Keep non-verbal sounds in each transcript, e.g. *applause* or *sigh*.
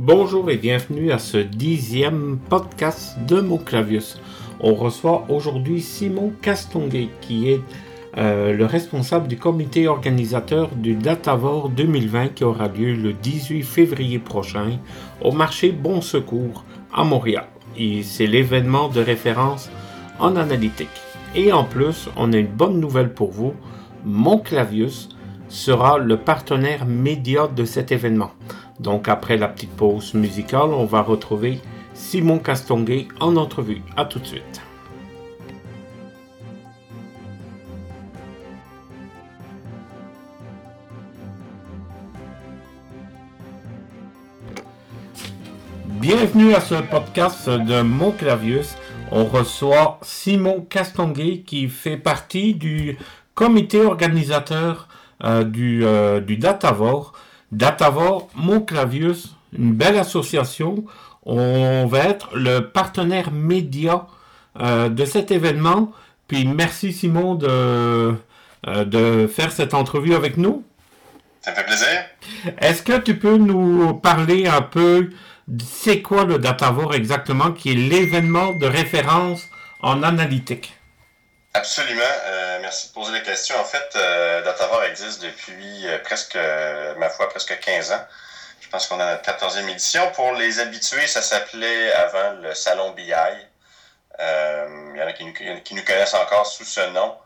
Bonjour et bienvenue à ce dixième podcast de Mon Clavius. On reçoit aujourd'hui Simon Castonguay qui est euh, le responsable du comité organisateur du Datavor 2020 qui aura lieu le 18 février prochain au marché Bon Secours à Montréal. C'est l'événement de référence en analytique. Et en plus, on a une bonne nouvelle pour vous. Mon Clavius sera le partenaire média de cet événement. Donc après la petite pause musicale, on va retrouver Simon Castonguay en entrevue. A tout de suite. Bienvenue à ce podcast de Mon Clavius. On reçoit Simon Castonguay qui fait partie du comité organisateur euh, du, euh, du Datavor. Datavor, Mon Clavius, une belle association. On va être le partenaire média euh, de cet événement. Puis merci Simon de, de faire cette entrevue avec nous. Ça fait plaisir. Est-ce que tu peux nous parler un peu c'est quoi le Datavor exactement, qui est l'événement de référence en analytique? Absolument. Euh, merci de poser la question. En fait, euh, Datavor existe depuis euh, presque, ma foi, presque 15 ans. Je pense qu'on a notre 14e édition. Pour les habitués, ça s'appelait avant le Salon BI. il y en a qui nous, connaissent encore sous ce nom.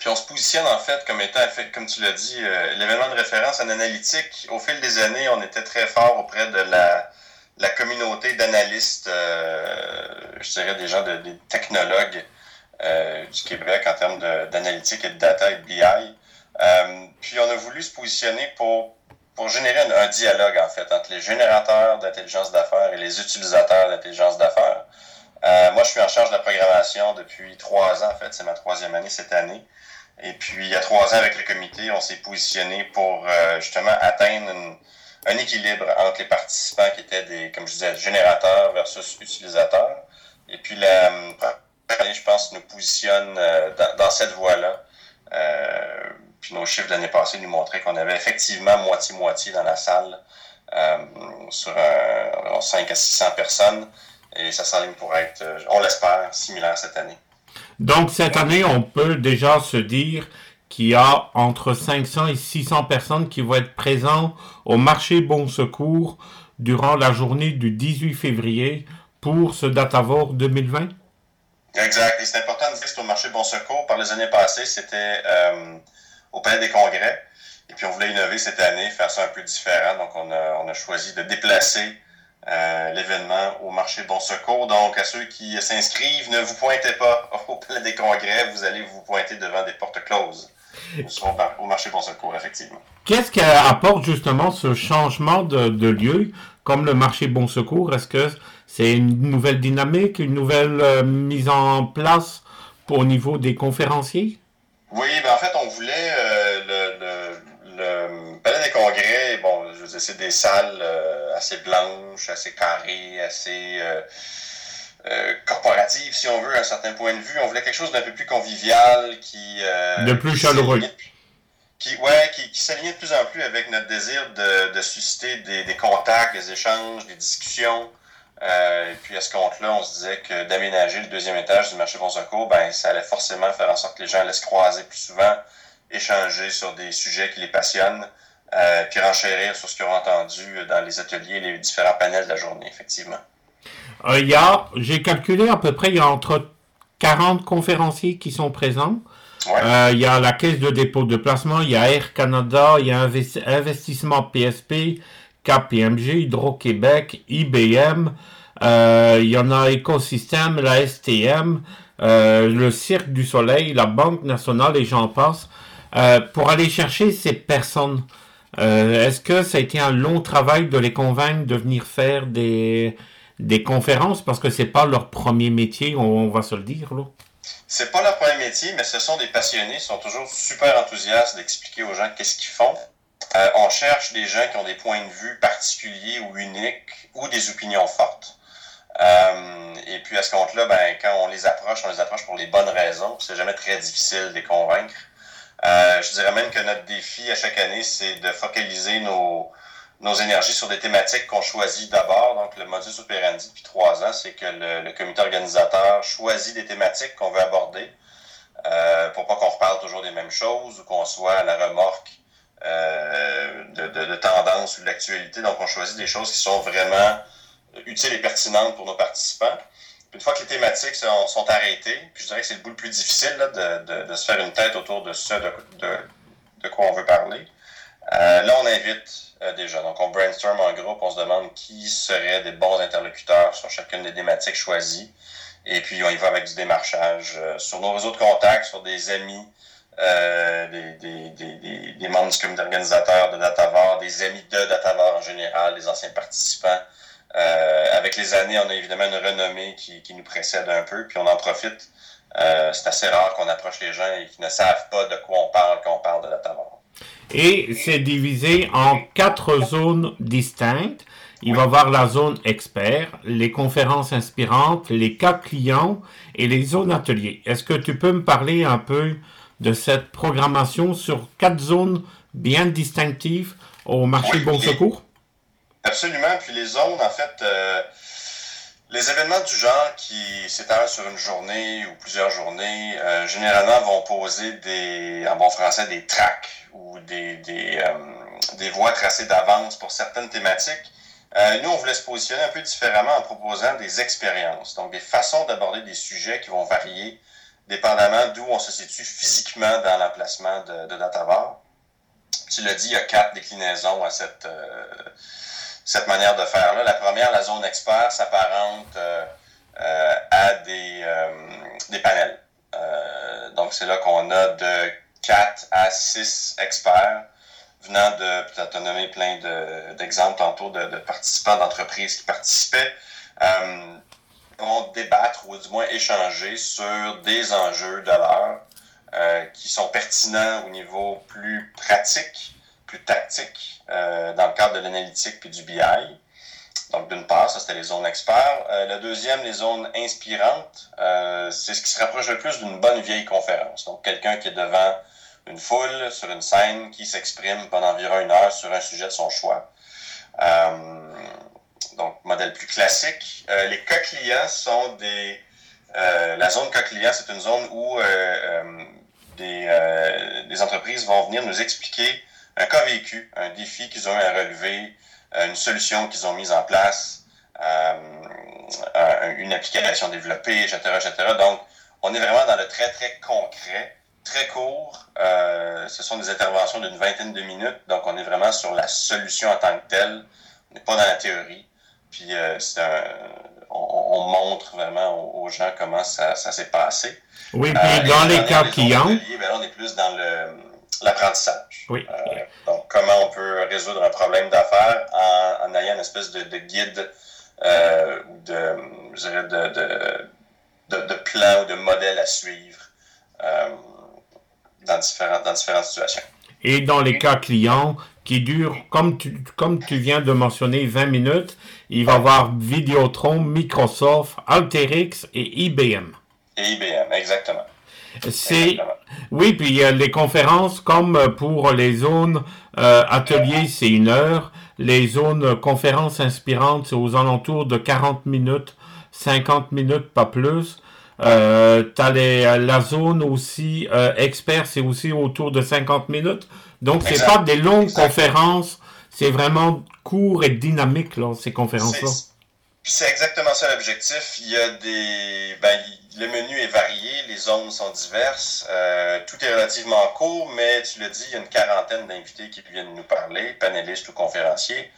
Puis on se positionne en fait comme étant, comme tu l'as dit, l'événement de référence en analytique. Au fil des années, on était très fort auprès de la, communauté d'analystes, je dirais des gens, de, des technologues du Québec en termes d'analytique et de data et de BI. puis on a voulu se positionner pour, pour générer un, un dialogue en fait entre les générateurs d'intelligence d'affaires et les utilisateurs d'intelligence d'affaires. moi, je suis en charge de la programmation depuis trois ans, en fait, c'est ma troisième année cette année. Et puis, il y a trois ans, avec le comité, on s'est positionné pour euh, justement atteindre un équilibre entre les participants qui étaient des, comme je disais, générateurs versus utilisateurs. Et puis, la je pense, nous positionne euh, dans, cette voie-là. Euh, puis nos chiffres de l'année passée nous montraient qu'on avait effectivement moitié-moitié dans la salle sur 5 à 600 personnes. Et ça s'enligne pour être, on l'espère, similaire cette année. Donc cette année, on peut déjà se dire qu'il y a entre 500 et 600 personnes qui vont être présentes au marché Bon Secours durant la journée du 18 février pour ce Datavor 2020. Exact. Et c'est important de dire que au marché Bon Secours. Par les années passées, c'était euh, au Palais des Congrès. Et puis on voulait innover cette année, faire ça un peu différent. Donc on a, on a choisi de déplacer euh, l'événement au marché Bon Secours. Donc, à ceux qui s'inscrivent, ne vous pointez pas *laughs* au Palais des Congrès, vous allez vous pointer devant des portes closes. Nous serons au marché Bon Secours, effectivement. Qu'est-ce qui apporte justement ce changement de, lieu, comme le marché Bon Secours? Est-ce que c'est une nouvelle dynamique, une nouvelle euh, mise en place pour, au niveau des conférenciers? Oui, ben en fait, on voulait euh, le, le, Palais des Congrès, bon, je veux c'est des salles assez blanche, assez carrée, assez euh, euh, corporative, si on veut, à un certain point de vue. On voulait quelque chose d'un peu plus convivial, qui... Euh, de plus chaleureux. Qui, ouais, qui, qui s'alignait de plus en plus avec notre désir de, de susciter des, des, contacts, des échanges, des discussions. et puis à ce compte-là, on se disait que d'aménager le deuxième étage du marché Bon Secours, ben, ça allait forcément faire en sorte que les gens allaient se croiser plus souvent, échanger sur des sujets qui les passionnent. Euh, puis renchérir sur ce qu'ils ont entendu dans les ateliers, les différents panels de la journée, effectivement. Euh, j'ai calculé à peu près, il y a entre 40 conférenciers qui sont présents. Euh, il y a la Caisse de dépôt de placement, il y a Air Canada, il y a Investissement PSP, KPMG, Hydro-Québec, IBM, il y en a Écosystème, la STM, le Cirque du Soleil, la Banque nationale et j'en passe, pour aller chercher ces personnes. Euh, est-ce que ça a été un long travail de les convaincre de venir faire des, conférences? Parce que c'est pas leur premier métier, on, va se le dire là? C'est pas leur premier métier, mais ce sont des passionnés, ils sont toujours super enthousiastes d'expliquer aux gens qu'est-ce qu'ils font. Euh, on cherche des gens qui ont des points de vue particuliers ou uniques ou des opinions fortes. Euh, et puis à ce compte-là, ben, quand on les approche, on les approche pour les bonnes raisons. C'est jamais très difficile de les convaincre. Euh, je dirais même que notre défi à chaque année, c'est de focaliser nos, nos énergies sur des thématiques qu'on choisit d'abord. Donc, le modus operandi depuis trois ans, c'est que le, comité organisateur choisit des thématiques qu'on veut aborder euh, pour pas qu'on reparle toujours des mêmes choses ou qu'on soit à la remorque euh, de, tendance ou de l'actualité. Donc, on choisit des choses qui sont vraiment utiles et pertinentes pour nos participants. Une fois que les thématiques sont, arrêtées, puis je dirais que c'est le bout le plus difficile de, se faire une tête autour de ce de quoi on veut parler. Euh, là, on invite euh, déjà. Donc, on brainstorm en groupe, on se demande qui seraient des bons interlocuteurs sur chacune des thématiques choisies. Et puis, on y va avec du démarchage euh, sur nos réseaux de contacts, sur des amis, des, des, des, des, membres du comité organisateur de Datavar, des amis de Datavar en général, des anciens participants. avec les années, on a évidemment une renommée qui, qui nous précède un peu, puis on en profite. c'est assez rare qu'on approche les gens et qui ne savent pas de quoi on parle quand on parle de Datavar. Et c'est divisé en quatre zones distinctes. Il va avoir la zone expert, les conférences inspirantes, les cas clients et les zones ateliers. Est-ce que tu peux me parler un peu de cette programmation sur quatre zones bien distinctives au marché Bon Secours? Absolument. Puis les zones, en fait, euh, les événements du genre qui s'étalent sur une journée ou plusieurs journées, euh, généralement vont poser des, en bon français, des tracks ou des, des, euh, voies tracées d'avance pour certaines thématiques. Euh, nous, on voulait se positionner un peu différemment en proposant des expériences, donc des façons d'aborder des sujets qui vont varier dépendamment d'où on se situe physiquement dans l'emplacement de, de Datavar. Tu l'as dit, il y a quatre déclinaisons à cette, cette manière de faire-là. La première, la zone expert, s'apparente euh, euh, à des, euh, des panels. donc, c'est là qu'on a de 4 à 6 experts venant de, peut-être nommer plein d'exemples tantôt de, de participants d'entreprises qui participaient, vont débattre ou du moins échanger sur des enjeux de l'heure qui sont pertinents au niveau plus pratique, tactique, euh, dans le cadre de l'analytique puis du BI. Donc, d'une part, ça, c'était les zones experts. Euh, la deuxième, les zones inspirantes, euh, c'est ce qui se rapproche le plus d'une bonne vieille conférence. Donc, quelqu'un qui est devant une foule sur une scène qui s'exprime pendant environ une heure sur un sujet de son choix. Euh, donc, modèle plus classique. Les clients sont des... La zone client, c'est une zone où des, entreprises vont venir nous expliquer un cas vécu, un défi qu'ils ont eu à relever, une solution qu'ils ont mise en place, une application développée, etc., etc. Donc, on est vraiment dans le très, très concret très court. Euh, ce sont des interventions d'une vingtaine de minutes, donc on est vraiment sur la solution en tant que telle. On n'est pas dans la théorie. Puis euh, on, montre vraiment aux, gens comment ça, s'est passé. Oui, puis euh, dans les cas clients. Ben on est plus dans l'apprentissage. Oui. donc, comment on peut résoudre un problème d'affaires en, ayant une espèce de, guide ou de, je dirais de, de, de, plan ou de modèle à suivre dans différentes, dans différentes situations. Et dans les cas clients qui durent, comme tu, comme tu viens de mentionner, 20 minutes, il va y avoir Vidéotron, Microsoft, Alteryx et IBM. Et IBM, exactement. C'est oui, puis les conférences comme pour les zones euh, ateliers, c'est une heure. Les zones conférences inspirantes, c'est aux alentours de 40 minutes, 50 minutes, pas plus. Euh, t'as les, la zone aussi euh, expert, c'est aussi autour de 50 minutes. Donc, c'est pas des longues conférences, c'est vraiment court et dynamique, là, ces conférences-là. C'est exactement ça l'objectif. Il y a des. Ben, le menu est varié, les zones sont diverses. Euh, tout est relativement court, mais tu l'as dit, il y a une quarantaine d'invités qui viennent nous parler, panélistes ou conférenciers.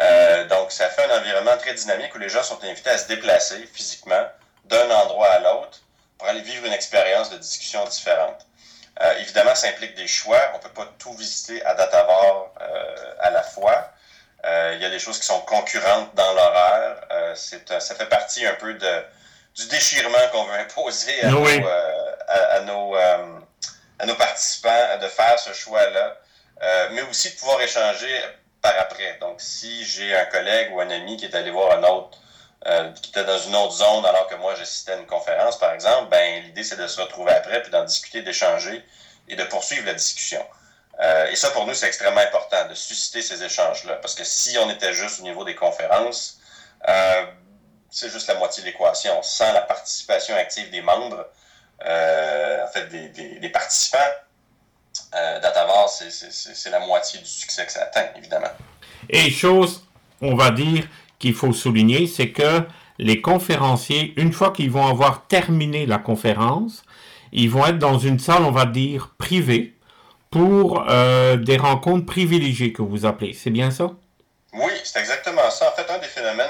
Euh, donc, ça fait un environnement très dynamique où les gens sont invités à se déplacer physiquement d'un endroit à l'autre pour aller vivre une expérience de discussion différente. Euh, évidemment, ça implique des choix. On peut pas tout visiter à Datavar euh, à la fois. Euh, il y a des choses qui sont concurrentes dans l'horaire. Euh, ça fait partie un peu de, du déchirement qu'on veut imposer à, nos, à, nos, à nos participants de faire ce choix-là, mais aussi de pouvoir échanger par après. Donc, si j'ai un collègue ou un ami qui est allé voir un autre euh, qui était dans une autre zone alors que moi j'assistais à une conférence, par exemple, ben l'idée c'est de se retrouver après, puis d'en discuter, d'échanger et de poursuivre la discussion. Euh, Euh, et ça, pour nous, c'est extrêmement important de susciter ces échanges-là. Parce que si on était juste au niveau des conférences, euh, c'est juste la moitié de l'équation. Sans la participation active des membres, euh, en fait, des, participants, euh, c'est la moitié du succès que ça atteint, évidemment. Et chose, on va dire, qu'il faut souligner, c'est que les conférenciers, une fois qu'ils vont avoir terminé la conférence, ils vont être dans une salle, on va dire, privée, pour euh, des rencontres privilégiées que vous appelez. C'est bien ça? Oui, c'est exactement ça. En fait, un des phénomènes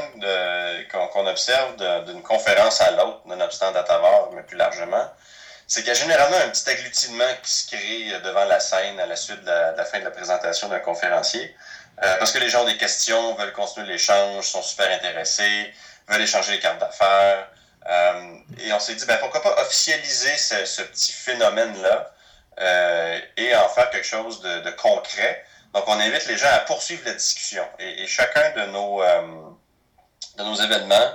qu'on observe d'une conférence à l'autre, nonobstant Datavar, mais plus largement, c'est qu'il y a généralement un petit agglutinement qui se crée devant la scène à la suite de la, fin de la présentation d'un conférencier. Euh, parce que les gens ont des questions, veulent continuer l'échange, sont super intéressés, veulent échanger les cartes d'affaires. Euh, et on s'est dit, ben, pourquoi pas officialiser ce petit phénomène-là euh, et en faire quelque chose de, concret. Donc, on invite les gens à poursuivre la discussion. Et, chacun de nos, euh, événements,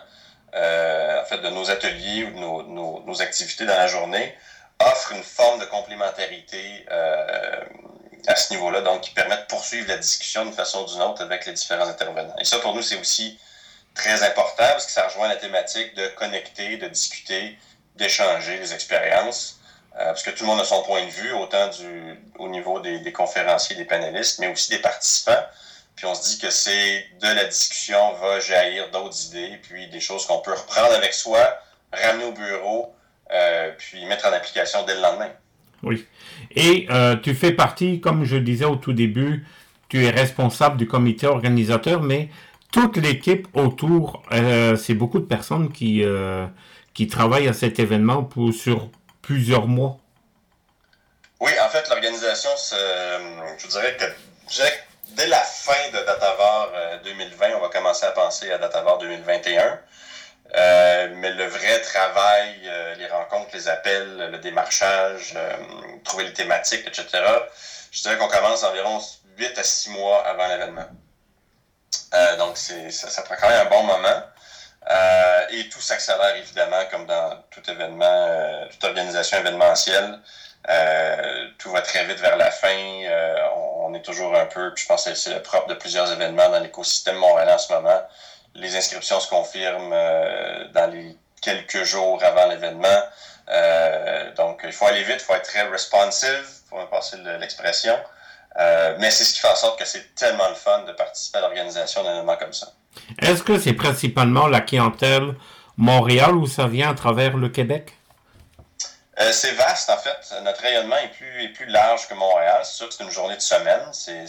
euh, en fait, de nos ateliers ou de nos, activités dans la journée, offre une forme de complémentarité à ce niveau-là, donc qui permet de poursuivre la discussion d'une façon ou d'une autre avec les différents intervenants. Et ça, pour nous, c'est aussi très important parce que ça rejoint la thématique de connecter, de discuter, d'échanger les expériences. Euh, parce que tout le monde a son point de vue, autant du, au niveau des, conférenciers, des panélistes, mais aussi des participants. Puis on se dit que c'est de la discussion va jaillir d'autres idées, puis des choses qu'on peut reprendre avec soi, ramener au bureau, euh, puis mettre en application dès le lendemain. Oui. Et euh, tu fais partie, comme je disais au tout début, tu es responsable du comité organisateur, mais toute l'équipe autour, c'est beaucoup de personnes qui, qui travaillent à cet événement pour, sur plusieurs mois. Oui, en fait, l'organisation, je dirais que dès la fin de Datavar 2020, euh, on va commencer à penser à Datavar 2021. Euh, mais le vrai travail, euh, les rencontres, les appels, le démarchage, trouver les thématiques, etc., je dirais qu'on commence environ 8 à 6 mois avant l'événement. donc, ça, prend quand même un bon moment. Euh, et tout s'accélère évidemment, comme dans tout événement, euh, toute organisation événementielle. Euh, tout va très vite vers la fin. On, est toujours un peu, puis je pense que c'est le propre de plusieurs événements dans l'écosystème montréalais en ce moment. Les inscriptions se confirment dans les quelques jours avant l'événement. donc, il faut aller vite, il faut être très responsive, pour me passer l'expression. Mais c'est ce qui fait en sorte que c'est tellement le fun de participer à l'organisation d'un événement comme ça. Est-ce que c'est principalement la clientèle Montréal ou ça vient à travers le Québec? Euh, c'est vaste, en fait. Notre rayonnement est plus, est plus large que Montréal. C'est sûr que c'est une journée de semaine. C'est,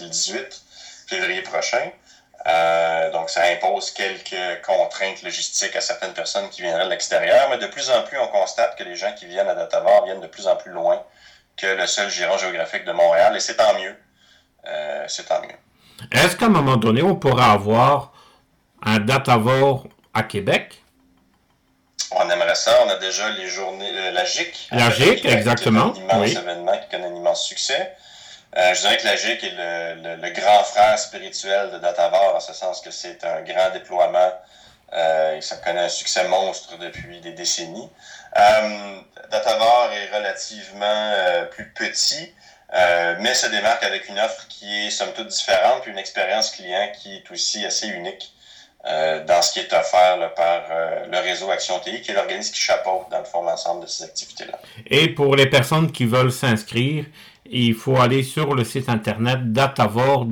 le 18 février prochain. Euh, donc, ça impose quelques contraintes logistiques à certaines personnes qui viendraient de l'extérieur. Mais de plus en plus, on constate que les gens qui viennent à Datavar viennent de plus en plus loin que le seul giron géographique de Montréal. Et c'est tant mieux. Euh, c'est tant mieux. Est-ce qu'à un moment donné, on pourra avoir un datavore à Québec? On aimerait ça. On a déjà les journées, euh, la GIC. La GIC, exactement. C'est un immense événement qui connaît un immense succès. Euh, je dirais que la GIC est le, grand frère spirituel de Datavore, en ce sens que c'est un grand déploiement euh, ça connaît un succès monstre depuis des décennies. Euh, Datavore est relativement plus petit, euh, mais se démarque avec une offre qui est somme toute différente, puis une expérience client qui est aussi assez unique euh, dans ce qui est offert par euh, le réseau Action TI, qui est l'organisme qui chapeaute dans le fond l'ensemble de ces activités-là. Et pour les personnes qui veulent s'inscrire, il faut aller sur le site internet datavore,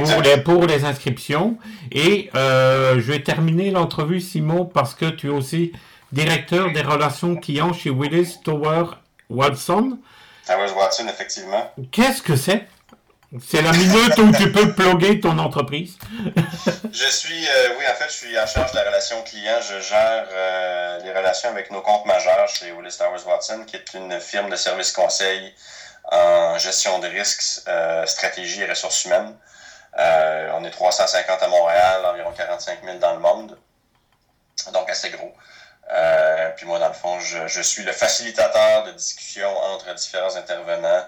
pour les, pour les inscriptions. Et je vais terminer l'entrevue, Simon, parce que tu es aussi directeur des relations clients chez Willis Tower Watson. Towers Watson, effectivement. Qu'est-ce que c'est? C'est la minute où tu peux plugger ton entreprise. *laughs* je suis, euh, oui, en fait, je suis en charge de la relation client. Je gère euh, les relations avec nos comptes majeurs chez Willis Towers Watson, qui est une firme de services conseil en gestion de risques, euh, stratégie et ressources humaines. On est 350 à Montréal, environ 45 000 dans le monde. Donc, assez gros. Euh, puis moi, dans le fond, je, suis le facilitateur de discussion entre différents intervenants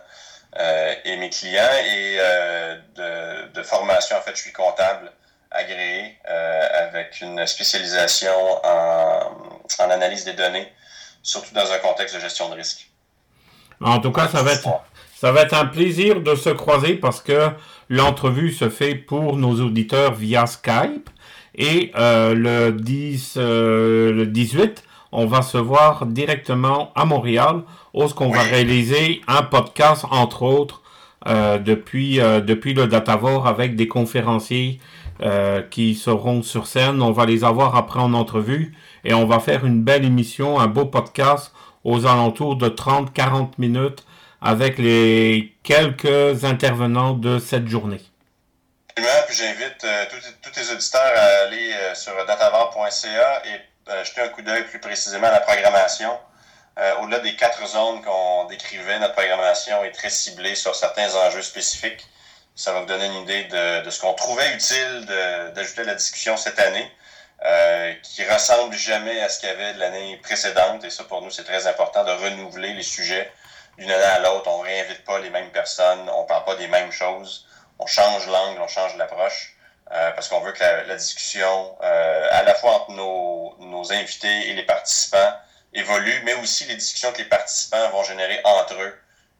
euh, et mes clients. Et euh, de, formation, en fait, je suis comptable agréé avec une spécialisation en, analyse des données. surtout dans un contexte de gestion de risque. En tout cas, ça va être, ça va être un plaisir de se croiser parce que l'entrevue se fait pour nos auditeurs via Skype. Et euh, le, 10, euh, le 18, on va se voir directement à Montréal, où ce qu'on va réaliser un podcast, entre autres, euh, depuis, depuis le Datavor avec des conférenciers qui seront sur scène. On va les avoir après en entrevue et on va faire une belle émission, un beau podcast aux alentours de 30-40 minutes avec les quelques intervenants de cette journée. J'invite euh, tous les auditeurs à aller euh, sur datavar.ca et euh, jeter un coup d'œil plus précisément à la programmation. Au-delà des quatre zones qu'on décrivait, notre programmation est très ciblée sur certains enjeux spécifiques. Ça va vous donner une idée de, ce qu'on trouvait utile d'ajouter à la discussion cette année. Qui ressemble jamais à ce qu'il y avait de l'année précédente. Et ça, pour nous, c'est très important de renouveler les sujets d'une année à l'autre. On réinvite pas les mêmes personnes, on parle pas des mêmes choses. On change l'angle, on change l'approche. Euh, parce qu'on veut que la, discussion, euh, à la fois entre nos, nos, invités et les participants, évolue, mais aussi les discussions que les participants vont générer entre eux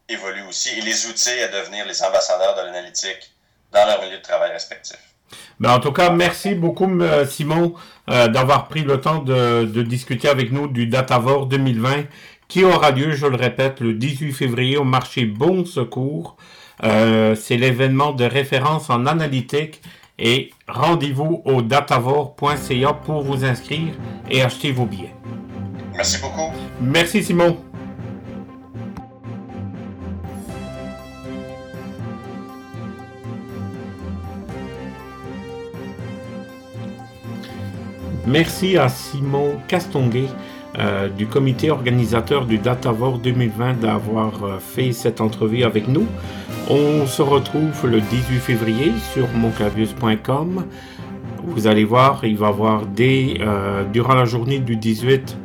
évoluent aussi, et les outils à devenir les ambassadeurs de l'analytique dans leur milieu de travail respectif. Ben, en tout cas, merci beaucoup, Simon, euh, d'avoir pris le temps de, discuter avec nous du Datavore 2020 qui aura lieu, je le répète, le 18 février au marché Bon Secours. Euh, c'est l'événement de référence en analytique et rendez-vous au datavore.ca pour vous inscrire et acheter vos billets. Merci beaucoup. Merci Simon. Merci à Simon Castonguay euh, du comité organisateur du Datavore 2020 d'avoir euh, fait cette entrevue avec nous. On se retrouve le 18 février sur monclavius.com. Vous allez voir, il va y avoir des euh, durant la journée du 18,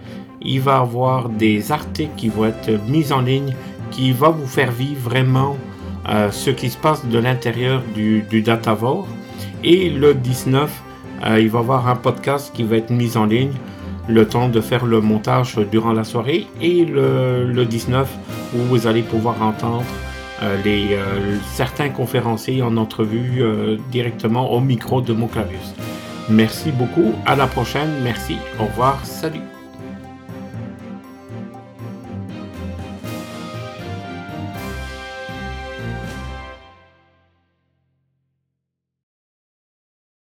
il va avoir des articles qui vont être mis en ligne qui vont vous faire vivre vraiment ce qui se passe de l'intérieur du, du Datavore. Et le 19, euh, il va y avoir un podcast qui va être mis en ligne le temps de faire le montage durant la soirée et le, 19 où vous allez pouvoir entendre euh, les, euh, certains conférenciers en entrevue directement au micro de Monclavius. Merci beaucoup, à la prochaine, merci, au revoir, salut.